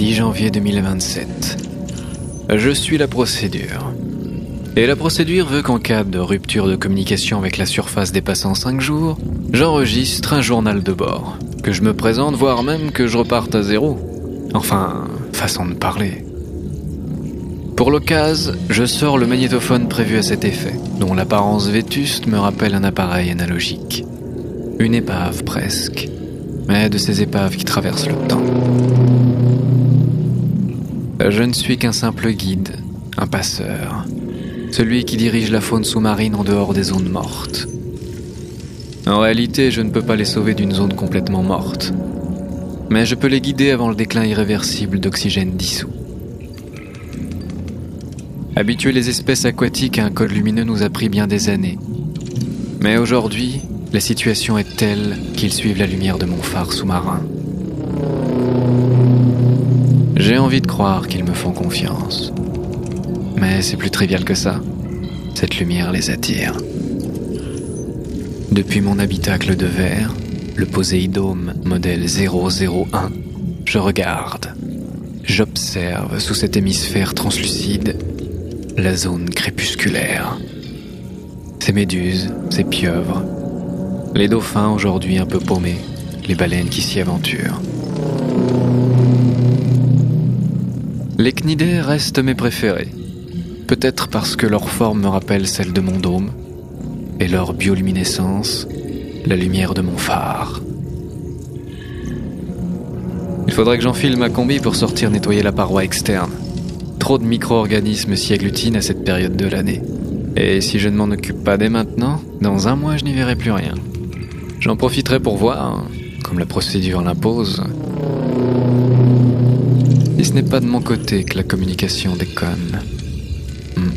10 janvier 2027. Je suis la procédure. Et la procédure veut qu'en cas de rupture de communication avec la surface dépassant 5 jours, j'enregistre un journal de bord, que je me présente, voire même que je reparte à zéro. Enfin, façon de parler. Pour l'occasion, je sors le magnétophone prévu à cet effet, dont l'apparence vétuste me rappelle un appareil analogique. Une épave presque, mais de ces épaves qui traversent le temps. Je ne suis qu'un simple guide, un passeur, celui qui dirige la faune sous-marine en dehors des zones mortes. En réalité, je ne peux pas les sauver d'une zone complètement morte, mais je peux les guider avant le déclin irréversible d'oxygène dissous. Habituer les espèces aquatiques à un code lumineux nous a pris bien des années. Mais aujourd'hui, la situation est telle qu'ils suivent la lumière de mon phare sous-marin. J'ai envie de croire qu'ils me font confiance. Mais c'est plus trivial que ça. Cette lumière les attire. Depuis mon habitacle de verre, le Poséidome modèle 001, je regarde. J'observe sous cet hémisphère translucide la zone crépusculaire. Ces méduses, ces pieuvres, les dauphins aujourd'hui un peu paumés, les baleines qui s'y aventurent. Les cnidés restent mes préférés. Peut-être parce que leur forme me rappelle celle de mon dôme, et leur bioluminescence, la lumière de mon phare. Il faudrait que j'enfile ma combi pour sortir nettoyer la paroi externe. Trop de micro-organismes s'y agglutinent à cette période de l'année. Et si je ne m'en occupe pas dès maintenant, dans un mois je n'y verrai plus rien. J'en profiterai pour voir, comme la procédure l'impose, si ce n'est pas de mon côté que la communication déconne. Hmm.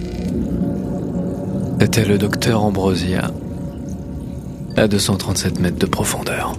C'était le docteur Ambrosia, à 237 mètres de profondeur.